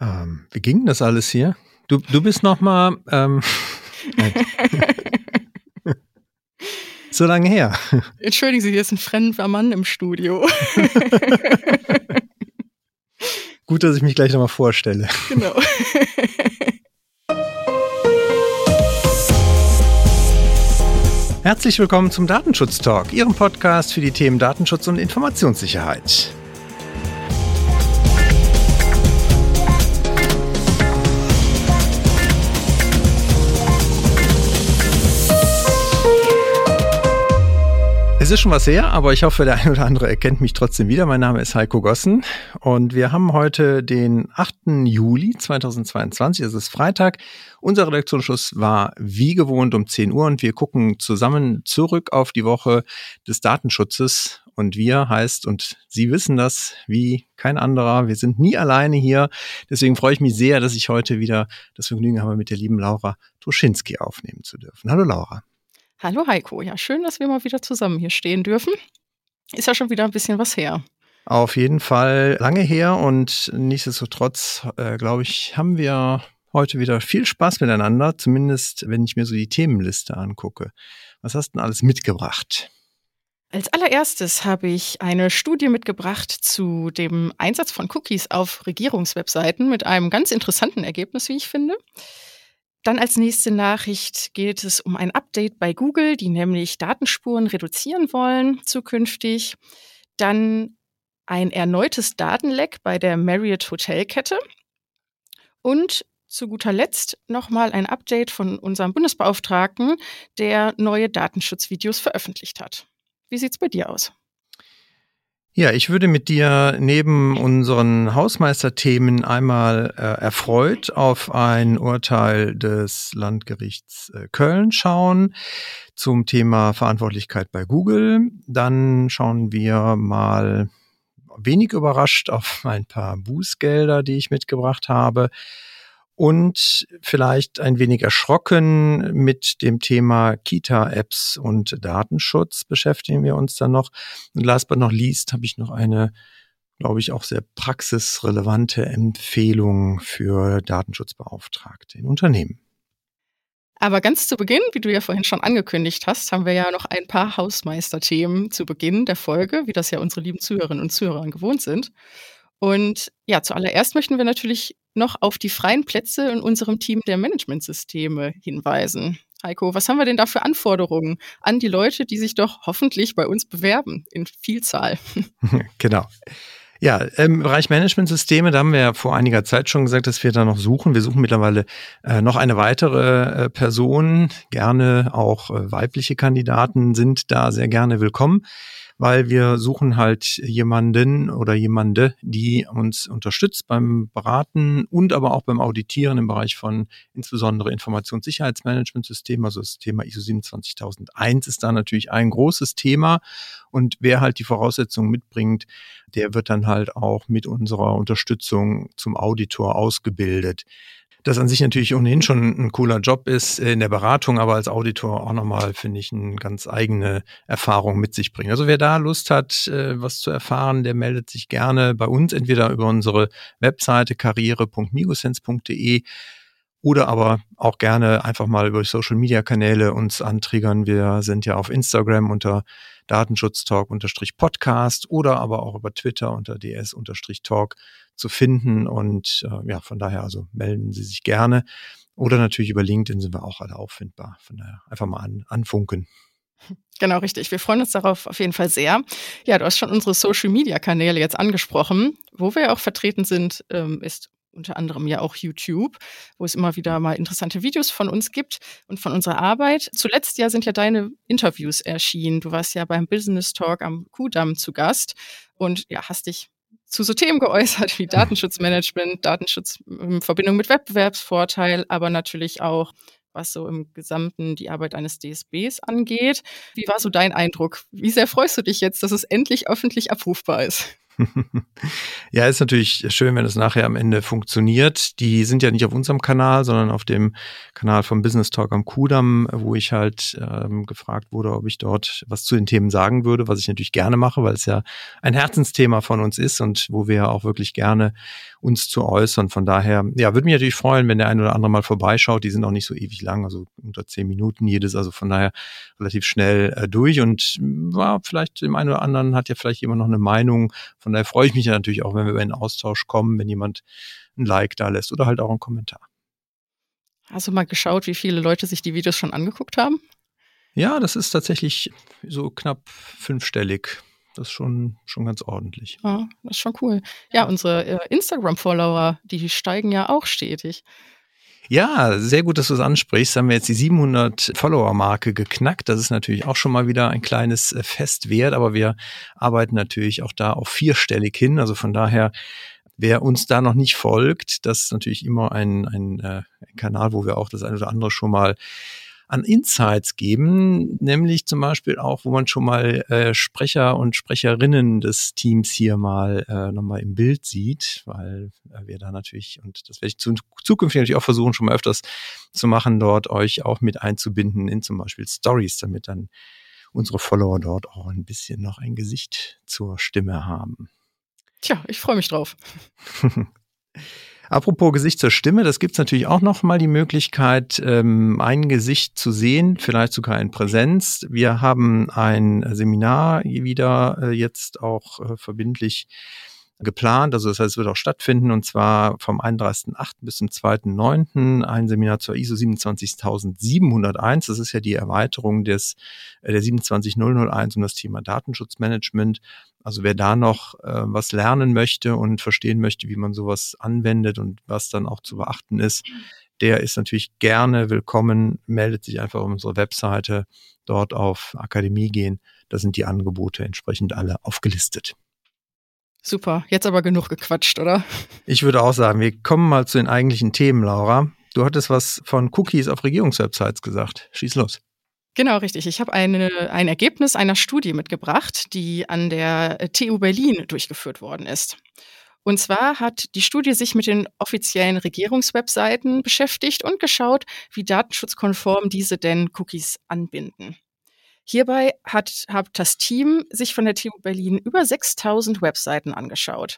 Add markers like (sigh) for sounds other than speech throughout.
Ähm, wie ging das alles hier? Du, du bist noch mal ähm, (laughs) so lange her. Entschuldigen Sie, hier ist ein fremder Mann im Studio. (laughs) Gut, dass ich mich gleich nochmal vorstelle. Genau. Herzlich willkommen zum Datenschutz Talk, Ihrem Podcast für die Themen Datenschutz und Informationssicherheit. Es ist schon was her, aber ich hoffe, der eine oder andere erkennt mich trotzdem wieder. Mein Name ist Heiko Gossen und wir haben heute den 8. Juli 2022. Es ist Freitag. Unser Redaktionsschluss war wie gewohnt um 10 Uhr und wir gucken zusammen zurück auf die Woche des Datenschutzes. Und wir heißt, und Sie wissen das wie kein anderer, wir sind nie alleine hier. Deswegen freue ich mich sehr, dass ich heute wieder das Vergnügen habe, mit der lieben Laura Toschinski aufnehmen zu dürfen. Hallo Laura. Hallo Heiko, ja, schön, dass wir mal wieder zusammen hier stehen dürfen. Ist ja schon wieder ein bisschen was her. Auf jeden Fall lange her und nichtsdestotrotz, äh, glaube ich, haben wir heute wieder viel Spaß miteinander, zumindest wenn ich mir so die Themenliste angucke. Was hast du denn alles mitgebracht? Als allererstes habe ich eine Studie mitgebracht zu dem Einsatz von Cookies auf Regierungswebseiten mit einem ganz interessanten Ergebnis, wie ich finde. Dann als nächste Nachricht geht es um ein Update bei Google, die nämlich Datenspuren reduzieren wollen zukünftig. Dann ein erneutes Datenleck bei der Marriott Hotelkette. Und zu guter Letzt nochmal ein Update von unserem Bundesbeauftragten, der neue Datenschutzvideos veröffentlicht hat. Wie sieht's bei dir aus? Ja, ich würde mit dir neben unseren Hausmeisterthemen einmal äh, erfreut auf ein Urteil des Landgerichts äh, Köln schauen zum Thema Verantwortlichkeit bei Google. Dann schauen wir mal wenig überrascht auf ein paar Bußgelder, die ich mitgebracht habe und vielleicht ein wenig erschrocken mit dem Thema Kita-Apps und Datenschutz beschäftigen wir uns dann noch. Und last but not least habe ich noch eine, glaube ich, auch sehr praxisrelevante Empfehlung für Datenschutzbeauftragte in Unternehmen. Aber ganz zu Beginn, wie du ja vorhin schon angekündigt hast, haben wir ja noch ein paar Hausmeisterthemen zu Beginn der Folge, wie das ja unsere lieben Zuhörerinnen und Zuhörer gewohnt sind. Und ja, zuallererst möchten wir natürlich noch auf die freien Plätze in unserem Team der Managementsysteme hinweisen. Heiko, was haben wir denn da für Anforderungen an die Leute, die sich doch hoffentlich bei uns bewerben in Vielzahl? (laughs) genau. Ja, im Bereich Managementsysteme, da haben wir ja vor einiger Zeit schon gesagt, dass wir da noch suchen. Wir suchen mittlerweile äh, noch eine weitere äh, Person. Gerne auch äh, weibliche Kandidaten sind da sehr gerne willkommen weil wir suchen halt jemanden oder jemande, die uns unterstützt beim Beraten und aber auch beim Auditieren im Bereich von insbesondere Informationssicherheitsmanagementsystem. Also das Thema ISO 27001 ist da natürlich ein großes Thema. Und wer halt die Voraussetzungen mitbringt, der wird dann halt auch mit unserer Unterstützung zum Auditor ausgebildet das an sich natürlich ohnehin schon ein cooler Job ist in der Beratung, aber als Auditor auch nochmal, finde ich, eine ganz eigene Erfahrung mit sich bringt. Also wer da Lust hat, äh, was zu erfahren, der meldet sich gerne bei uns, entweder über unsere Webseite karriere.migosense.de oder aber auch gerne einfach mal über Social Media Kanäle uns antriggern. Wir sind ja auf Instagram unter Datenschutztalk-Podcast oder aber auch über Twitter unter ds-talk zu finden. Und äh, ja, von daher also melden Sie sich gerne. Oder natürlich über LinkedIn sind wir auch alle auffindbar. Von daher einfach mal an, anfunken. Genau, richtig. Wir freuen uns darauf auf jeden Fall sehr. Ja, du hast schon unsere Social-Media-Kanäle jetzt angesprochen. Wo wir auch vertreten sind, ähm, ist unter anderem ja auch YouTube, wo es immer wieder mal interessante Videos von uns gibt und von unserer Arbeit. Zuletzt ja sind ja deine Interviews erschienen. Du warst ja beim Business Talk am Kudamm zu Gast und ja, hast dich zu so Themen geäußert wie (laughs) Datenschutzmanagement, Datenschutz in Verbindung mit Wettbewerbsvorteil, aber natürlich auch was so im Gesamten die Arbeit eines DSBs angeht. Wie war so dein Eindruck? Wie sehr freust du dich jetzt, dass es endlich öffentlich abrufbar ist? (laughs) ja, ist natürlich schön, wenn es nachher am Ende funktioniert. Die sind ja nicht auf unserem Kanal, sondern auf dem Kanal vom Business Talk am Kudamm, wo ich halt ähm, gefragt wurde, ob ich dort was zu den Themen sagen würde, was ich natürlich gerne mache, weil es ja ein Herzensthema von uns ist und wo wir auch wirklich gerne uns zu äußern. Von daher, ja, würde mich natürlich freuen, wenn der ein oder andere mal vorbeischaut. Die sind auch nicht so ewig lang, also unter zehn Minuten jedes, also von daher relativ schnell äh, durch und war ja, vielleicht dem einen oder anderen hat ja vielleicht jemand noch eine Meinung. Von daher freue ich mich ja natürlich auch, wenn wir über einen Austausch kommen, wenn jemand ein Like da lässt oder halt auch einen Kommentar. Hast du mal geschaut, wie viele Leute sich die Videos schon angeguckt haben? Ja, das ist tatsächlich so knapp fünfstellig. Das ist schon, schon ganz ordentlich. Ja, das ist schon cool. Ja, unsere äh, Instagram-Follower, die steigen ja auch stetig. Ja, sehr gut, dass du es ansprichst. Haben wir jetzt die 700 Follower-Marke geknackt. Das ist natürlich auch schon mal wieder ein kleines äh, Fest wert, aber wir arbeiten natürlich auch da auf vierstellig hin. Also von daher, wer uns da noch nicht folgt, das ist natürlich immer ein, ein, äh, ein Kanal, wo wir auch das eine oder andere schon mal an Insights geben, nämlich zum Beispiel auch, wo man schon mal äh, Sprecher und Sprecherinnen des Teams hier mal äh, nochmal im Bild sieht, weil äh, wir da natürlich, und das werde ich zu, zukünftig natürlich auch versuchen, schon mal öfters zu machen, dort euch auch mit einzubinden in zum Beispiel Stories, damit dann unsere Follower dort auch ein bisschen noch ein Gesicht zur Stimme haben. Tja, ich freue mich drauf. (laughs) Apropos Gesicht zur Stimme, das gibt's natürlich auch noch mal die Möglichkeit, ähm, ein Gesicht zu sehen, vielleicht sogar in Präsenz. Wir haben ein Seminar wieder äh, jetzt auch äh, verbindlich geplant. Also das heißt, es wird auch stattfinden und zwar vom 31.8. bis zum 2.9. ein Seminar zur ISO 27701. Das ist ja die Erweiterung des, äh, der 27001 um das Thema Datenschutzmanagement. Also wer da noch äh, was lernen möchte und verstehen möchte, wie man sowas anwendet und was dann auch zu beachten ist, der ist natürlich gerne willkommen, meldet sich einfach auf unsere Webseite, dort auf Akademie gehen. Da sind die Angebote entsprechend alle aufgelistet. Super, jetzt aber genug gequatscht, oder? Ich würde auch sagen, wir kommen mal zu den eigentlichen Themen, Laura. Du hattest was von Cookies auf Regierungswebsites gesagt. Schieß los. Genau, richtig. Ich habe eine, ein Ergebnis einer Studie mitgebracht, die an der TU Berlin durchgeführt worden ist. Und zwar hat die Studie sich mit den offiziellen Regierungswebseiten beschäftigt und geschaut, wie datenschutzkonform diese denn Cookies anbinden. Hierbei hat, hat das Team sich von der TU Berlin über 6000 Webseiten angeschaut.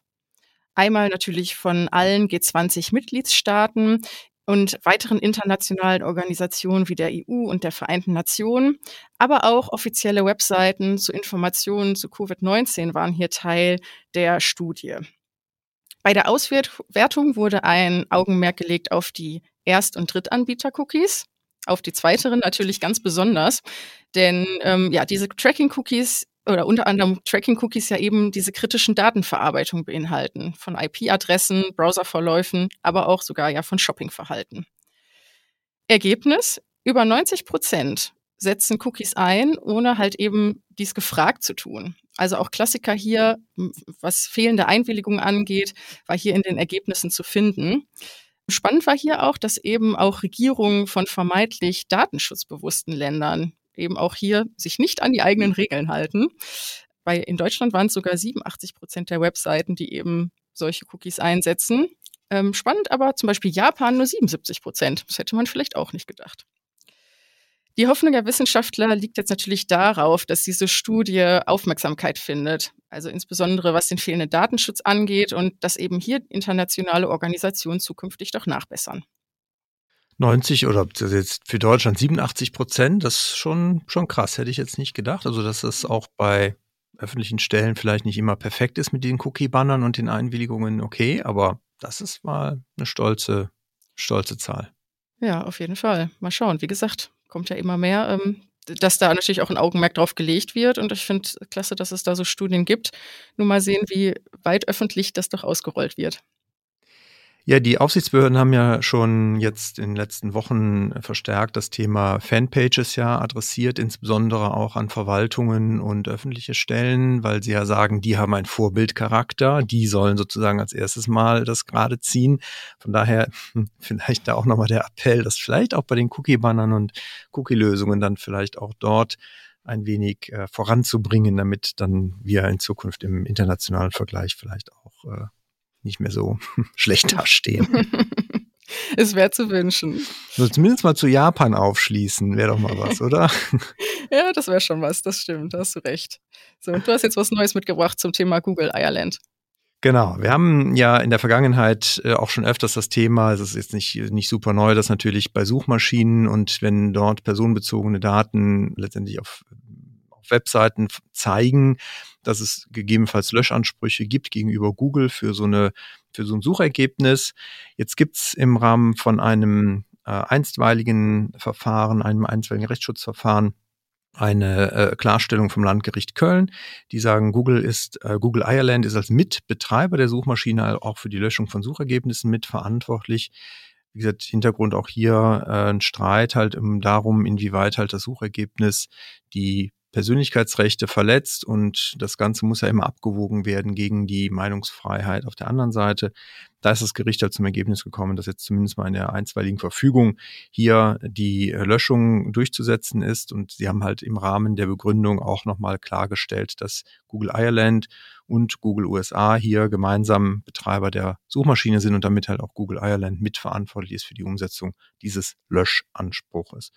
Einmal natürlich von allen G20-Mitgliedstaaten und weiteren internationalen Organisationen wie der EU und der Vereinten Nationen, aber auch offizielle Webseiten zu Informationen zu Covid-19 waren hier Teil der Studie. Bei der Auswertung wurde ein Augenmerk gelegt auf die Erst- und Drittanbieter-Cookies auf die zweiteren natürlich ganz besonders, denn ähm, ja, diese Tracking-Cookies oder unter anderem Tracking-Cookies ja eben diese kritischen Datenverarbeitung beinhalten, von IP-Adressen, Browserverläufen, aber auch sogar ja von Shoppingverhalten. Ergebnis, über 90 Prozent setzen Cookies ein, ohne halt eben dies gefragt zu tun. Also auch Klassiker hier, was fehlende Einwilligung angeht, war hier in den Ergebnissen zu finden. Spannend war hier auch, dass eben auch Regierungen von vermeintlich datenschutzbewussten Ländern eben auch hier sich nicht an die eigenen Regeln halten. Bei, in Deutschland waren es sogar 87 Prozent der Webseiten, die eben solche Cookies einsetzen. Ähm, spannend aber zum Beispiel Japan nur 77 Prozent. Das hätte man vielleicht auch nicht gedacht. Die Hoffnung der Wissenschaftler liegt jetzt natürlich darauf, dass diese Studie Aufmerksamkeit findet. Also insbesondere was den fehlenden Datenschutz angeht und dass eben hier internationale Organisationen zukünftig doch nachbessern. 90 oder jetzt für Deutschland 87 Prozent, das ist schon, schon krass, hätte ich jetzt nicht gedacht. Also, dass das auch bei öffentlichen Stellen vielleicht nicht immer perfekt ist mit den Cookie-Bannern und den Einwilligungen, okay, aber das ist mal eine stolze, stolze Zahl. Ja, auf jeden Fall. Mal schauen. Wie gesagt, kommt ja immer mehr, ähm, dass da natürlich auch ein Augenmerk drauf gelegt wird. Und ich finde klasse, dass es da so Studien gibt. Nur mal sehen, wie weit öffentlich das doch ausgerollt wird. Ja, die Aufsichtsbehörden haben ja schon jetzt in den letzten Wochen verstärkt das Thema Fanpages ja adressiert, insbesondere auch an Verwaltungen und öffentliche Stellen, weil sie ja sagen, die haben einen Vorbildcharakter, die sollen sozusagen als erstes Mal das gerade ziehen. Von daher hm, vielleicht da auch nochmal der Appell, dass vielleicht auch bei den Cookie-Bannern und Cookie-Lösungen dann vielleicht auch dort ein wenig äh, voranzubringen, damit dann wir in Zukunft im internationalen Vergleich vielleicht auch äh, nicht mehr so (laughs) schlecht dastehen. (laughs) es wäre zu wünschen. Also zumindest mal zu Japan aufschließen, wäre doch mal was, oder? (laughs) ja, das wäre schon was, das stimmt, da hast du recht. So, und du hast jetzt was Neues mitgebracht zum Thema Google Ireland. Genau, wir haben ja in der Vergangenheit äh, auch schon öfters das Thema, es ist jetzt nicht, nicht super neu, dass natürlich bei Suchmaschinen und wenn dort personenbezogene Daten letztendlich auf, auf Webseiten zeigen, dass es gegebenenfalls Löschansprüche gibt gegenüber Google für so eine für so ein Suchergebnis. Jetzt gibt's im Rahmen von einem äh, einstweiligen Verfahren, einem einstweiligen Rechtsschutzverfahren eine äh, Klarstellung vom Landgericht Köln. Die sagen, Google ist, äh, Google Ireland ist als Mitbetreiber der Suchmaschine auch für die Löschung von Suchergebnissen mitverantwortlich. Wie gesagt, Hintergrund auch hier äh, ein Streit halt um darum, inwieweit halt das Suchergebnis die Persönlichkeitsrechte verletzt und das Ganze muss ja immer abgewogen werden gegen die Meinungsfreiheit auf der anderen Seite. Da ist das Gericht halt zum Ergebnis gekommen, dass jetzt zumindest mal in der einstweiligen Verfügung hier die Löschung durchzusetzen ist und sie haben halt im Rahmen der Begründung auch nochmal klargestellt, dass Google Ireland und Google USA hier gemeinsam Betreiber der Suchmaschine sind und damit halt auch Google Ireland mitverantwortlich ist für die Umsetzung dieses Löschanspruches.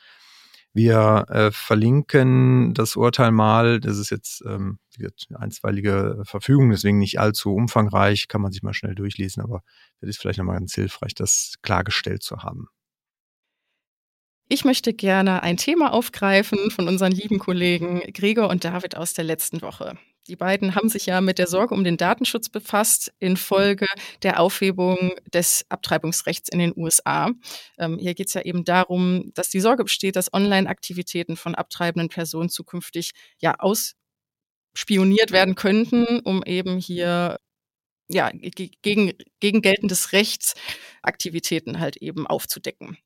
Wir äh, verlinken das Urteil mal. Das ist jetzt ähm, eine einstweilige Verfügung, deswegen nicht allzu umfangreich, kann man sich mal schnell durchlesen, aber das ist vielleicht nochmal ganz hilfreich, das klargestellt zu haben. Ich möchte gerne ein Thema aufgreifen von unseren lieben Kollegen Gregor und David aus der letzten Woche. Die beiden haben sich ja mit der Sorge um den Datenschutz befasst infolge der Aufhebung des Abtreibungsrechts in den USA. Ähm, hier geht es ja eben darum, dass die Sorge besteht, dass Online-Aktivitäten von abtreibenden Personen zukünftig ja ausspioniert werden könnten, um eben hier ja, gegen, gegen geltendes Rechts Aktivitäten halt eben aufzudecken.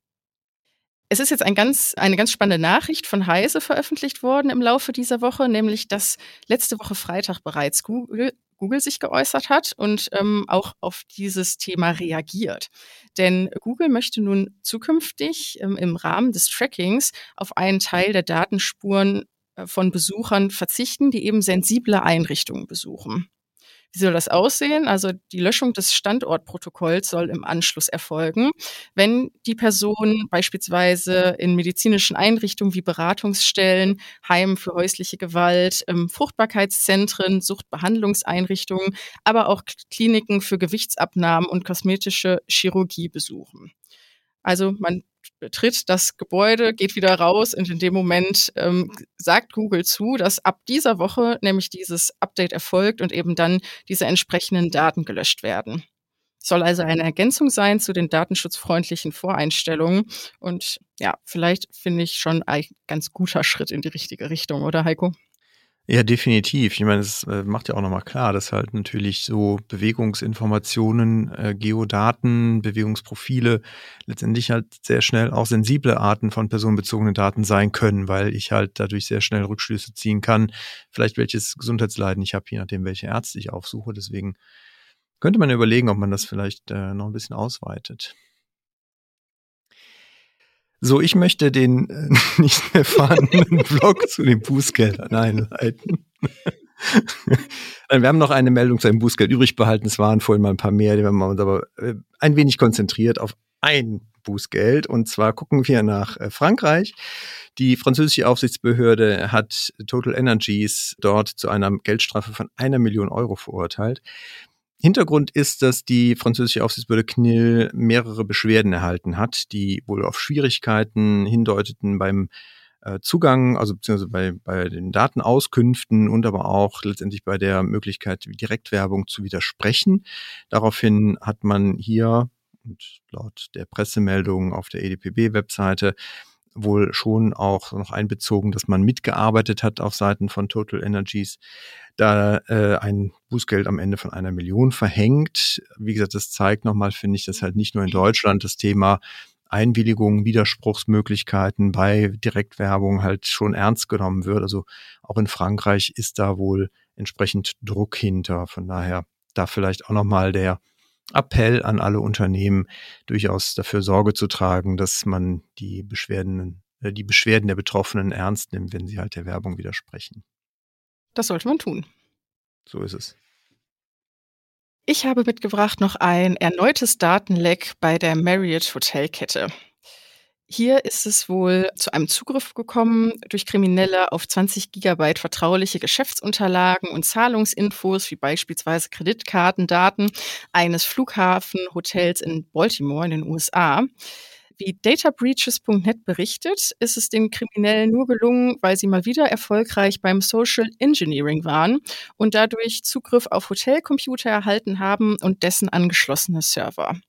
Es ist jetzt ein ganz, eine ganz spannende Nachricht von Heise veröffentlicht worden im Laufe dieser Woche, nämlich dass letzte Woche Freitag bereits Google, Google sich geäußert hat und ähm, auch auf dieses Thema reagiert. Denn Google möchte nun zukünftig ähm, im Rahmen des Trackings auf einen Teil der Datenspuren äh, von Besuchern verzichten, die eben sensible Einrichtungen besuchen. Wie soll das aussehen? Also die Löschung des Standortprotokolls soll im Anschluss erfolgen, wenn die Person beispielsweise in medizinischen Einrichtungen wie Beratungsstellen, Heimen für häusliche Gewalt, Fruchtbarkeitszentren, Suchtbehandlungseinrichtungen, aber auch Kliniken für Gewichtsabnahmen und kosmetische Chirurgie besuchen. Also man betritt das Gebäude, geht wieder raus und in dem Moment ähm, sagt Google zu, dass ab dieser Woche nämlich dieses Update erfolgt und eben dann diese entsprechenden Daten gelöscht werden. Soll also eine Ergänzung sein zu den datenschutzfreundlichen Voreinstellungen. Und ja, vielleicht finde ich schon ein ganz guter Schritt in die richtige Richtung, oder Heiko? Ja, definitiv. Ich meine, es äh, macht ja auch nochmal klar, dass halt natürlich so Bewegungsinformationen, äh, Geodaten, Bewegungsprofile letztendlich halt sehr schnell auch sensible Arten von personenbezogenen Daten sein können, weil ich halt dadurch sehr schnell Rückschlüsse ziehen kann, vielleicht welches Gesundheitsleiden ich habe, je nachdem, welche Ärzte ich aufsuche. Deswegen könnte man überlegen, ob man das vielleicht äh, noch ein bisschen ausweitet. So, ich möchte den äh, (laughs) nicht mehr vorhandenen Blog (laughs) zu den Bußgeldern einleiten. Wir haben noch eine Meldung zu einem Bußgeld übrig behalten. Es waren vorhin mal ein paar mehr, die haben uns aber äh, ein wenig konzentriert auf ein Bußgeld. Und zwar gucken wir nach äh, Frankreich. Die französische Aufsichtsbehörde hat Total Energies dort zu einer Geldstrafe von einer Million Euro verurteilt. Hintergrund ist, dass die französische Aufsichtsbehörde CNIL mehrere Beschwerden erhalten hat, die wohl auf Schwierigkeiten hindeuteten beim äh, Zugang, also beziehungsweise bei, bei den Datenauskünften und aber auch letztendlich bei der Möglichkeit, Direktwerbung zu widersprechen. Daraufhin hat man hier und laut der Pressemeldung auf der EDPB-Webseite wohl schon auch noch einbezogen, dass man mitgearbeitet hat auf Seiten von Total Energies, da äh, ein Bußgeld am Ende von einer Million verhängt. Wie gesagt, das zeigt nochmal, finde ich, dass halt nicht nur in Deutschland das Thema Einwilligung, Widerspruchsmöglichkeiten bei Direktwerbung halt schon ernst genommen wird. Also auch in Frankreich ist da wohl entsprechend Druck hinter. Von daher da vielleicht auch nochmal der Appell an alle Unternehmen, durchaus dafür Sorge zu tragen, dass man die Beschwerden, äh, die Beschwerden der Betroffenen ernst nimmt, wenn sie halt der Werbung widersprechen. Das sollte man tun. So ist es. Ich habe mitgebracht noch ein erneutes Datenleck bei der Marriott Hotelkette. Hier ist es wohl zu einem Zugriff gekommen durch Kriminelle auf 20 Gigabyte vertrauliche Geschäftsunterlagen und Zahlungsinfos, wie beispielsweise Kreditkartendaten eines Flughafenhotels in Baltimore in den USA. Wie databreaches.net berichtet, ist es den Kriminellen nur gelungen, weil sie mal wieder erfolgreich beim Social Engineering waren und dadurch Zugriff auf Hotelcomputer erhalten haben und dessen angeschlossene Server.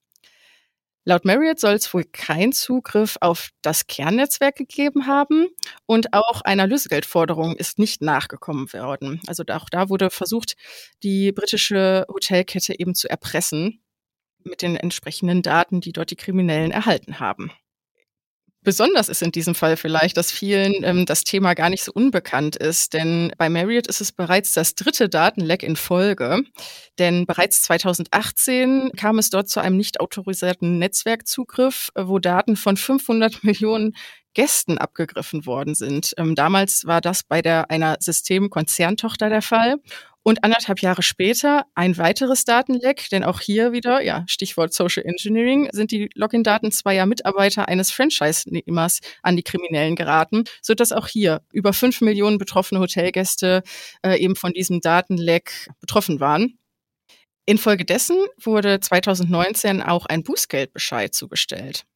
Laut Marriott soll es wohl keinen Zugriff auf das Kernnetzwerk gegeben haben und auch einer Lösegeldforderung ist nicht nachgekommen worden. Also auch da wurde versucht, die britische Hotelkette eben zu erpressen mit den entsprechenden Daten, die dort die Kriminellen erhalten haben. Besonders ist in diesem Fall vielleicht, dass vielen ähm, das Thema gar nicht so unbekannt ist, denn bei Marriott ist es bereits das dritte Datenleck in Folge. Denn bereits 2018 kam es dort zu einem nicht autorisierten Netzwerkzugriff, äh, wo Daten von 500 (laughs) Millionen Gästen abgegriffen worden sind. Ähm, damals war das bei der einer Systemkonzerntochter der Fall und anderthalb Jahre später ein weiteres Datenleck, denn auch hier wieder, ja, Stichwort Social Engineering, sind die Login-Daten zweier Mitarbeiter eines Franchise-Nehmers an die Kriminellen geraten, sodass auch hier über fünf Millionen betroffene Hotelgäste äh, eben von diesem Datenleck betroffen waren. Infolgedessen wurde 2019 auch ein Bußgeldbescheid zugestellt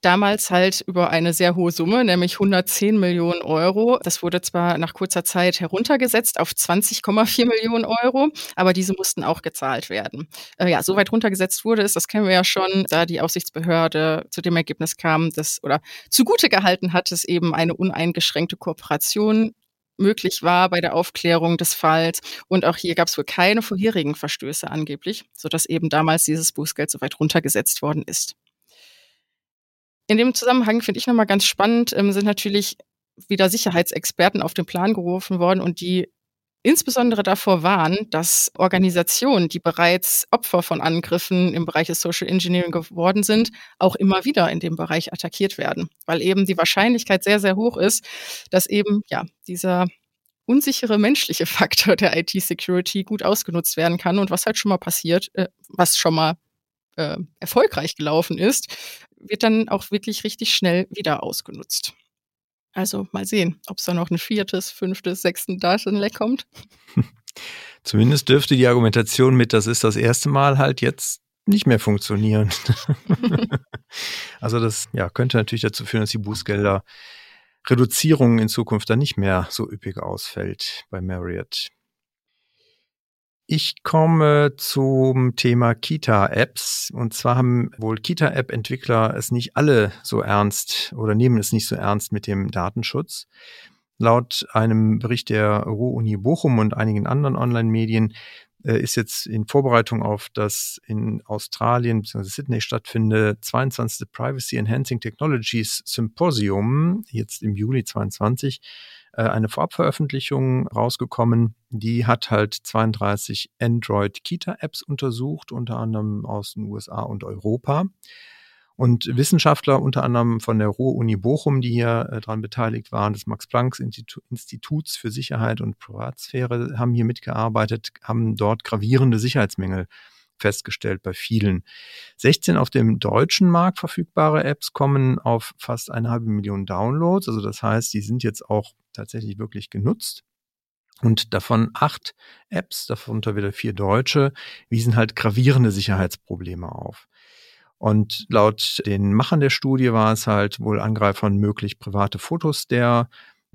damals halt über eine sehr hohe Summe, nämlich 110 Millionen Euro. Das wurde zwar nach kurzer Zeit heruntergesetzt auf 20,4 Millionen Euro, aber diese mussten auch gezahlt werden. Äh, ja, so weit runtergesetzt wurde es, das kennen wir ja schon, da die Aufsichtsbehörde zu dem Ergebnis kam, dass oder zugute gehalten hat, dass eben eine uneingeschränkte Kooperation möglich war bei der Aufklärung des Falls. Und auch hier gab es wohl keine vorherigen Verstöße angeblich, sodass eben damals dieses Bußgeld so weit runtergesetzt worden ist. In dem Zusammenhang finde ich nochmal ganz spannend, ähm, sind natürlich wieder Sicherheitsexperten auf den Plan gerufen worden und die insbesondere davor warnen, dass Organisationen, die bereits Opfer von Angriffen im Bereich des Social Engineering geworden sind, auch immer wieder in dem Bereich attackiert werden, weil eben die Wahrscheinlichkeit sehr, sehr hoch ist, dass eben ja dieser unsichere menschliche Faktor der IT-Security gut ausgenutzt werden kann und was halt schon mal passiert, äh, was schon mal äh, erfolgreich gelaufen ist, wird dann auch wirklich richtig schnell wieder ausgenutzt. Also mal sehen, ob es da noch ein viertes, fünftes, sechstes Datenleck kommt. (laughs) Zumindest dürfte die Argumentation mit, das ist das erste Mal halt jetzt nicht mehr funktionieren. (laughs) also das ja, könnte natürlich dazu führen, dass die Bußgelder Reduzierung in Zukunft dann nicht mehr so üppig ausfällt bei Marriott. Ich komme zum Thema Kita-Apps. Und zwar haben wohl Kita-App-Entwickler es nicht alle so ernst oder nehmen es nicht so ernst mit dem Datenschutz. Laut einem Bericht der Ruhr-Uni Bochum und einigen anderen Online-Medien äh, ist jetzt in Vorbereitung auf das in Australien bzw. Sydney stattfindende 22. Privacy Enhancing Technologies Symposium, jetzt im Juli 22, äh, eine Vorabveröffentlichung rausgekommen. Die hat halt 32 Android-Kita-Apps untersucht, unter anderem aus den USA und Europa. Und Wissenschaftler, unter anderem von der Ruhr-Uni Bochum, die hier äh, daran beteiligt waren, des Max-Planck-Instituts für Sicherheit und Privatsphäre, haben hier mitgearbeitet, haben dort gravierende Sicherheitsmängel festgestellt bei vielen. 16 auf dem deutschen Markt verfügbare Apps kommen auf fast eine halbe Million Downloads. Also das heißt, die sind jetzt auch tatsächlich wirklich genutzt. Und davon acht Apps, darunter wieder vier deutsche, wiesen halt gravierende Sicherheitsprobleme auf. Und laut den Machern der Studie war es halt wohl Angreifern möglich, private Fotos der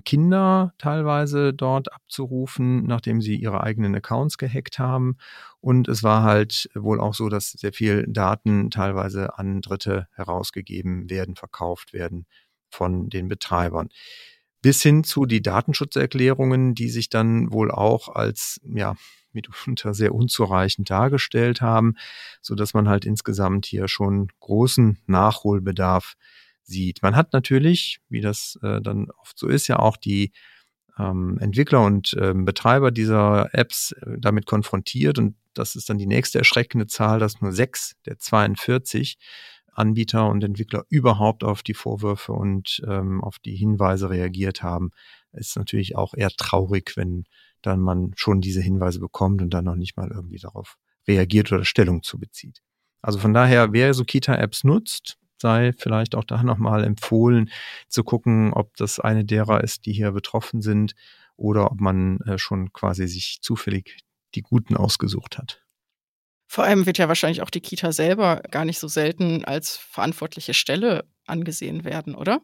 Kinder teilweise dort abzurufen, nachdem sie ihre eigenen Accounts gehackt haben. Und es war halt wohl auch so, dass sehr viel Daten teilweise an Dritte herausgegeben werden, verkauft werden von den Betreibern. Bis hin zu die Datenschutzerklärungen, die sich dann wohl auch als, ja, mitunter sehr unzureichend dargestellt haben, so dass man halt insgesamt hier schon großen Nachholbedarf sieht. Man hat natürlich, wie das äh, dann oft so ist, ja auch die ähm, Entwickler und ähm, Betreiber dieser Apps äh, damit konfrontiert und das ist dann die nächste erschreckende Zahl, dass nur sechs der 42 Anbieter und Entwickler überhaupt auf die Vorwürfe und ähm, auf die Hinweise reagiert haben. Ist natürlich auch eher traurig, wenn dann man schon diese Hinweise bekommt und dann noch nicht mal irgendwie darauf reagiert oder Stellung zu bezieht. Also von daher, wer so Kita-Apps nutzt, sei vielleicht auch da (laughs) nochmal empfohlen zu gucken, ob das eine derer ist, die hier betroffen sind oder ob man äh, schon quasi sich zufällig die Guten ausgesucht hat. Vor allem wird ja wahrscheinlich auch die Kita selber gar nicht so selten als verantwortliche Stelle angesehen werden, oder?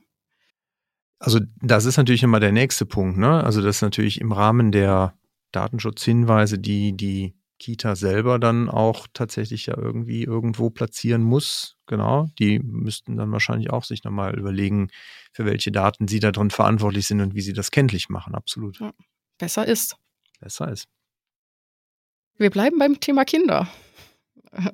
Also das ist natürlich immer der nächste Punkt. Ne? Also das ist natürlich im Rahmen der Datenschutzhinweise, die die Kita selber dann auch tatsächlich ja irgendwie irgendwo platzieren muss. Genau, die müssten dann wahrscheinlich auch sich nochmal überlegen, für welche Daten sie da drin verantwortlich sind und wie sie das kenntlich machen. Absolut. Ja, besser ist. Besser ist. Wir bleiben beim Thema Kinder.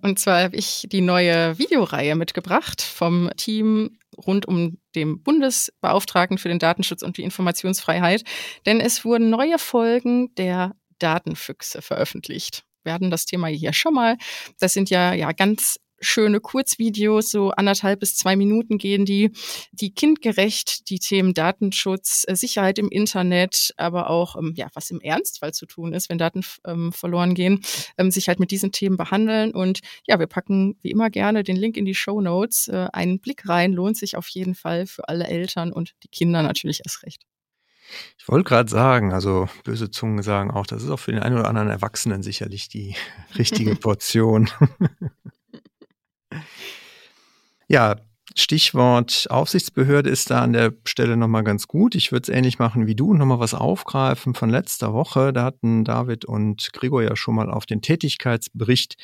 Und zwar habe ich die neue Videoreihe mitgebracht vom Team rund um den Bundesbeauftragten für den Datenschutz und die Informationsfreiheit. Denn es wurden neue Folgen der Datenfüchse veröffentlicht. Wir hatten das Thema hier schon mal. Das sind ja, ja ganz schöne Kurzvideos, so anderthalb bis zwei Minuten gehen die, die kindgerecht die Themen Datenschutz, äh, Sicherheit im Internet, aber auch, ähm, ja, was im Ernstfall zu tun ist, wenn Daten ähm, verloren gehen, ähm, sich halt mit diesen Themen behandeln. Und ja, wir packen wie immer gerne den Link in die Show Notes. Äh, einen Blick rein lohnt sich auf jeden Fall für alle Eltern und die Kinder natürlich erst recht. Ich wollte gerade sagen, also böse Zungen sagen auch, das ist auch für den einen oder anderen Erwachsenen sicherlich die (laughs) richtige Portion. Ja, Stichwort Aufsichtsbehörde ist da an der Stelle nochmal ganz gut. Ich würde es ähnlich machen wie du und nochmal was aufgreifen von letzter Woche. Da hatten David und Gregor ja schon mal auf den Tätigkeitsbericht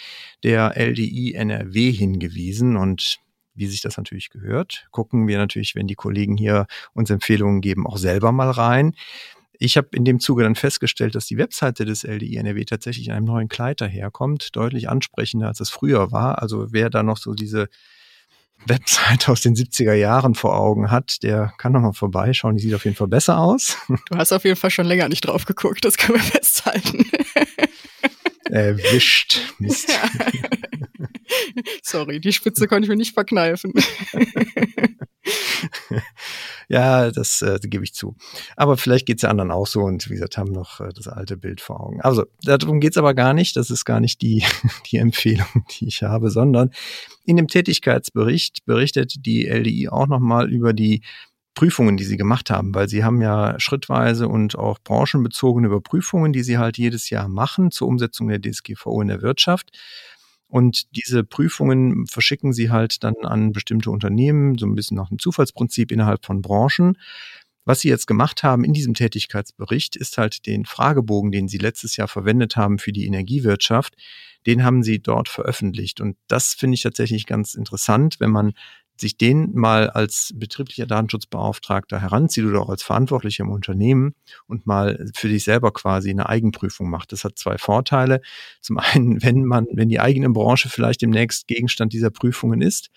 der LDI NRW hingewiesen und wie sich das natürlich gehört, gucken wir natürlich, wenn die Kollegen hier uns Empfehlungen geben, auch selber mal rein. Ich habe in dem Zuge dann festgestellt, dass die Webseite des LDI NRW tatsächlich in einem neuen Kleid daherkommt, deutlich ansprechender als es früher war. Also wer da noch so diese Webseite aus den 70er Jahren vor Augen hat, der kann noch mal vorbeischauen. Die sieht auf jeden Fall besser aus. Du hast auf jeden Fall schon länger nicht drauf geguckt, das können wir festhalten. Erwischt. Mist. Ja. (laughs) Sorry, die Spitze konnte ich mir nicht verkneifen. (laughs) (laughs) ja, das äh, gebe ich zu. Aber vielleicht geht es ja anderen auch so und wie gesagt, haben noch äh, das alte Bild vor Augen. Also, darum geht es aber gar nicht. Das ist gar nicht die, (laughs) die Empfehlung, (laughs) die ich habe, sondern in dem Tätigkeitsbericht berichtet die LDI auch nochmal über die Prüfungen, die sie gemacht haben, weil sie haben ja schrittweise und auch branchenbezogene Überprüfungen, die sie halt jedes Jahr machen zur Umsetzung der DSGVO in der Wirtschaft. Und diese Prüfungen verschicken sie halt dann an bestimmte Unternehmen, so ein bisschen nach dem Zufallsprinzip innerhalb von Branchen. Was sie jetzt gemacht haben in diesem Tätigkeitsbericht, ist halt den Fragebogen, den sie letztes Jahr verwendet haben für die Energiewirtschaft, den haben sie dort veröffentlicht. Und das finde ich tatsächlich ganz interessant, wenn man sich den mal als betrieblicher Datenschutzbeauftragter heranzieht oder auch als Verantwortlicher im Unternehmen und mal für sich selber quasi eine Eigenprüfung macht. Das hat zwei Vorteile. Zum einen, (laughs) wenn man, wenn die eigene Branche vielleicht demnächst Gegenstand dieser Prüfungen ist,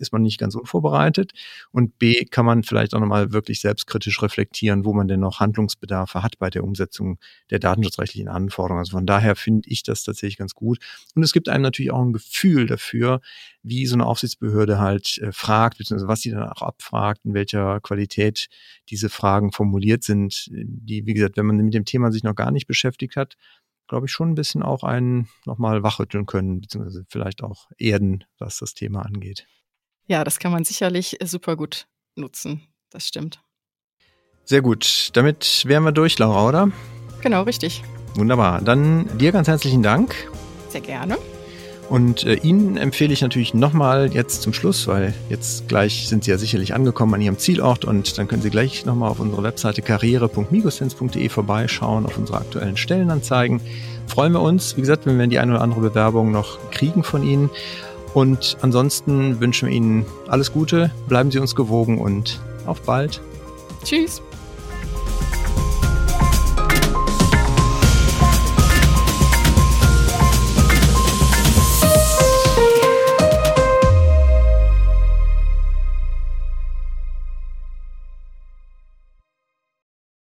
ist man nicht ganz unvorbereitet. Und B, kann man vielleicht auch nochmal wirklich selbstkritisch reflektieren, wo man denn noch Handlungsbedarfe hat bei der Umsetzung der datenschutzrechtlichen Anforderungen. Also von daher finde ich das tatsächlich ganz gut. Und es gibt einem natürlich auch ein Gefühl dafür, wie so eine Aufsichtsbehörde halt äh, fragt, beziehungsweise was sie dann auch abfragt, in welcher Qualität diese Fragen formuliert sind, die, wie gesagt, wenn man mit dem Thema sich noch gar nicht beschäftigt hat, glaube ich, schon ein bisschen auch einen nochmal wachrütteln können, beziehungsweise vielleicht auch erden, was das Thema angeht. Ja, das kann man sicherlich äh, super gut nutzen. Das stimmt. Sehr gut. Damit wären wir durch, Laura, oder? Genau, richtig. Wunderbar. Dann dir ganz herzlichen Dank. Sehr gerne. Und äh, Ihnen empfehle ich natürlich nochmal jetzt zum Schluss, weil jetzt gleich sind Sie ja sicherlich angekommen an Ihrem Zielort und dann können Sie gleich nochmal auf unsere Webseite karriere.migosense.de vorbeischauen, auf unsere aktuellen Stellenanzeigen. Freuen wir uns, wie gesagt, wenn wir die eine oder andere Bewerbung noch kriegen von Ihnen. Und ansonsten wünschen wir Ihnen alles Gute, bleiben Sie uns gewogen und auf bald. Tschüss.